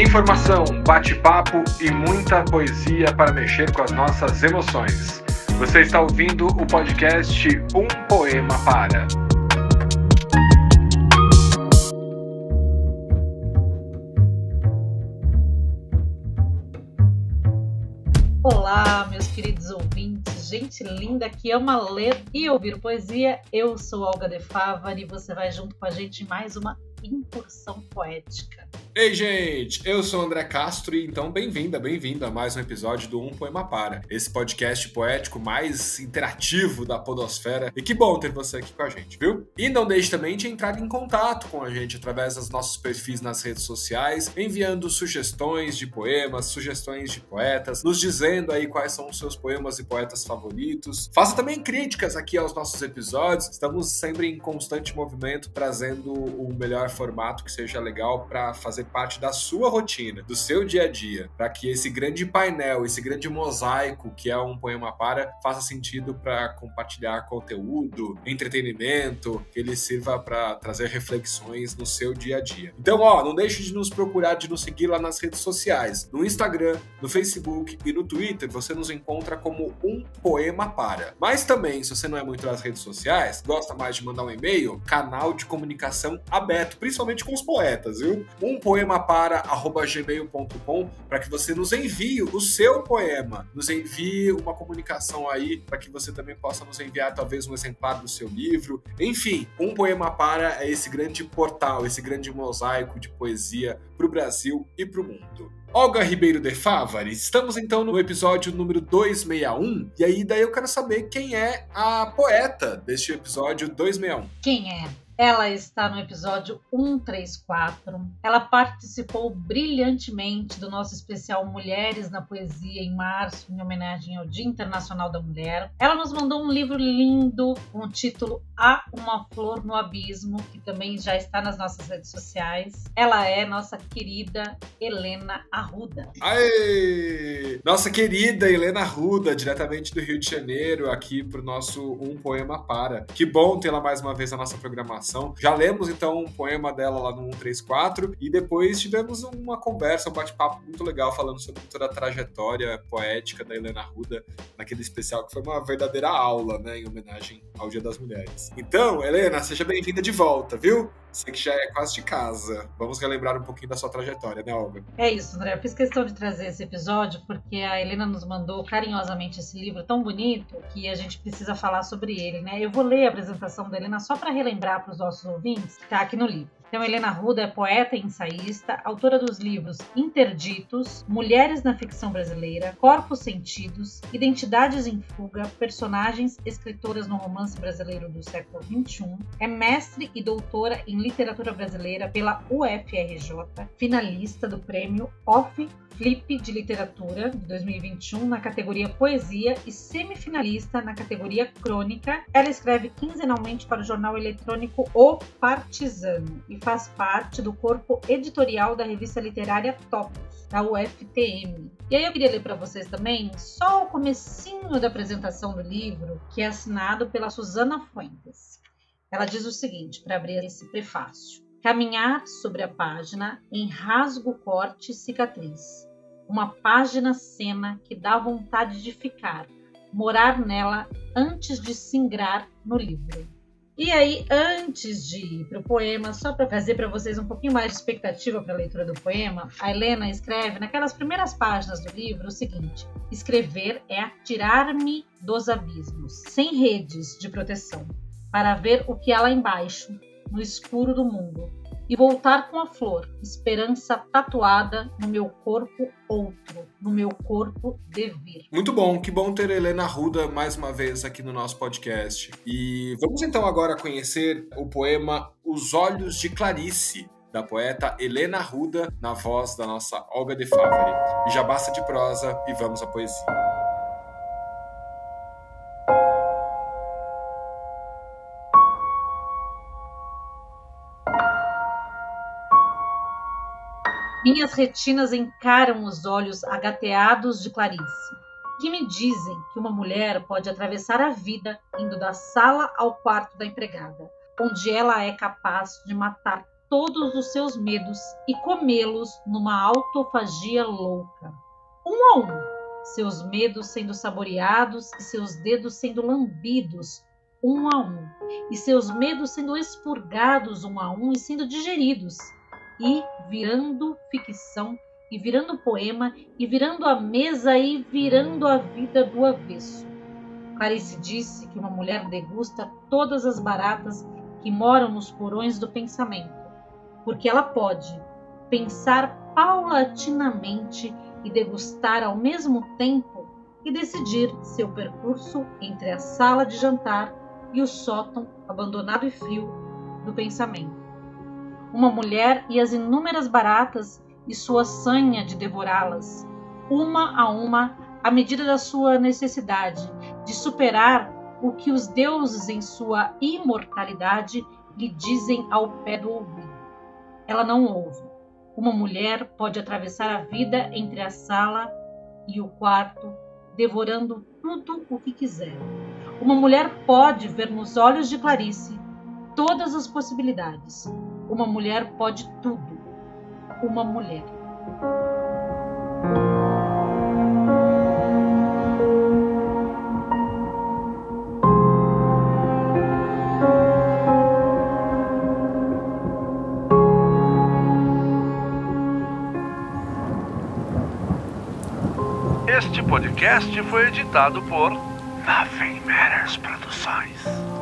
Informação, bate-papo e muita poesia para mexer com as nossas emoções. Você está ouvindo o podcast Um Poema Para. Olá, meus queridos ouvintes, gente linda que ama ler e ouvir poesia. Eu sou Olga De Favari e você vai junto com a gente em mais uma incursão poética. Ei, gente! Eu sou André Castro e então bem-vinda, bem-vindo a mais um episódio do Um Poema Para, esse podcast poético mais interativo da Podosfera. E que bom ter você aqui com a gente, viu? E não deixe também de entrar em contato com a gente através dos nossos perfis nas redes sociais, enviando sugestões de poemas, sugestões de poetas, nos dizendo aí quais são os seus poemas e poetas favoritos. Faça também críticas aqui aos nossos episódios. Estamos sempre em constante movimento, trazendo o melhor formato que seja legal para fazer parte da sua rotina, do seu dia a dia, para que esse grande painel, esse grande mosaico que é um poema para, faça sentido para compartilhar conteúdo, entretenimento, que ele sirva para trazer reflexões no seu dia a dia. Então, ó, não deixe de nos procurar, de nos seguir lá nas redes sociais, no Instagram, no Facebook e no Twitter, você nos encontra como um poema para. Mas também, se você não é muito nas redes sociais, gosta mais de mandar um e-mail, canal de comunicação aberto, principalmente com os poetas, viu? Um poema poemapara@gmail.com para que você nos envie o seu poema, nos envie uma comunicação aí para que você também possa nos enviar talvez um exemplar do seu livro. Enfim, um poema para é esse grande portal, esse grande mosaico de poesia para o Brasil e para o mundo. Olga Ribeiro de Favari, estamos então no episódio número 261, e aí daí eu quero saber quem é a poeta deste episódio 261. Quem é? Ela está no episódio 134. Ela participou brilhantemente do nosso especial Mulheres na Poesia em março, em homenagem ao Dia Internacional da Mulher. Ela nos mandou um livro lindo com o título Há uma Flor no Abismo, que também já está nas nossas redes sociais. Ela é nossa querida Helena Arruda. Aê! Nossa querida Helena Arruda, diretamente do Rio de Janeiro, aqui para o nosso Um Poema Para. Que bom tê-la mais uma vez na nossa programação já lemos então um poema dela lá no 134 e depois tivemos uma conversa, um bate-papo muito legal falando sobre toda a trajetória poética da Helena Ruda naquele especial que foi uma verdadeira aula, né, em homenagem ao Dia das Mulheres. Então, Helena, seja bem-vinda de volta, viu? Você que já é quase de casa. Vamos relembrar um pouquinho da sua trajetória, né, Olga? É isso, André. Eu fiz questão de trazer esse episódio porque a Helena nos mandou carinhosamente esse livro tão bonito que a gente precisa falar sobre ele, né? Eu vou ler a apresentação da Helena só para relembrar para os nossos ouvintes que tá aqui no livro. Então, Helena Ruda é poeta e ensaísta, autora dos livros Interditos, Mulheres na Ficção Brasileira, Corpos Sentidos, Identidades em Fuga, Personagens, Escritoras no Romance Brasileiro do século XXI. É mestre e doutora em Literatura Brasileira pela UFRJ, finalista do prêmio Off Flip de Literatura de 2021 na categoria Poesia e semifinalista na categoria Crônica. Ela escreve quinzenalmente para o jornal eletrônico O Partizano e faz parte do corpo editorial da revista literária Topos, da UFTM. E aí eu queria ler para vocês também só o comecinho da apresentação do livro, que é assinado pela Susana Fuentes. Ela diz o seguinte, para abrir esse prefácio. Caminhar sobre a página em rasgo, corte e cicatriz uma página cena que dá vontade de ficar, morar nela antes de singrar no livro. E aí, antes de ir para o poema, só para trazer para vocês um pouquinho mais de expectativa para a leitura do poema, a Helena escreve naquelas primeiras páginas do livro o seguinte: Escrever é atirar-me dos abismos, sem redes de proteção, para ver o que há lá embaixo, no escuro do mundo, e voltar com a flor, esperança tatuada no meu corpo outro, no meu corpo devir. Muito bom, que bom ter Helena Ruda mais uma vez aqui no nosso podcast. E vamos então agora conhecer o poema Os Olhos de Clarice, da poeta Helena Ruda, na voz da nossa Olga de Favari. E já basta de prosa e vamos à poesia. Minhas retinas encaram os olhos agateados de Clarice, que me dizem que uma mulher pode atravessar a vida indo da sala ao quarto da empregada, onde ela é capaz de matar todos os seus medos e comê-los numa autofagia louca. Um a um, seus medos sendo saboreados e seus dedos sendo lambidos um a um, e seus medos sendo expurgados um a um e sendo digeridos, e virando ficção, e virando poema, e virando a mesa, e virando a vida do avesso. Clarice disse que uma mulher degusta todas as baratas que moram nos porões do pensamento, porque ela pode pensar paulatinamente e degustar ao mesmo tempo e decidir seu percurso entre a sala de jantar e o sótão abandonado e frio do pensamento. Uma mulher e as inúmeras baratas e sua sanha de devorá-las, uma a uma, à medida da sua necessidade de superar o que os deuses, em sua imortalidade, lhe dizem ao pé do ouvido. Ela não ouve. Uma mulher pode atravessar a vida entre a sala e o quarto, devorando tudo o que quiser. Uma mulher pode ver nos olhos de Clarice todas as possibilidades. Uma mulher pode tudo. Uma mulher. Este podcast foi editado por Nothing Matters Produções.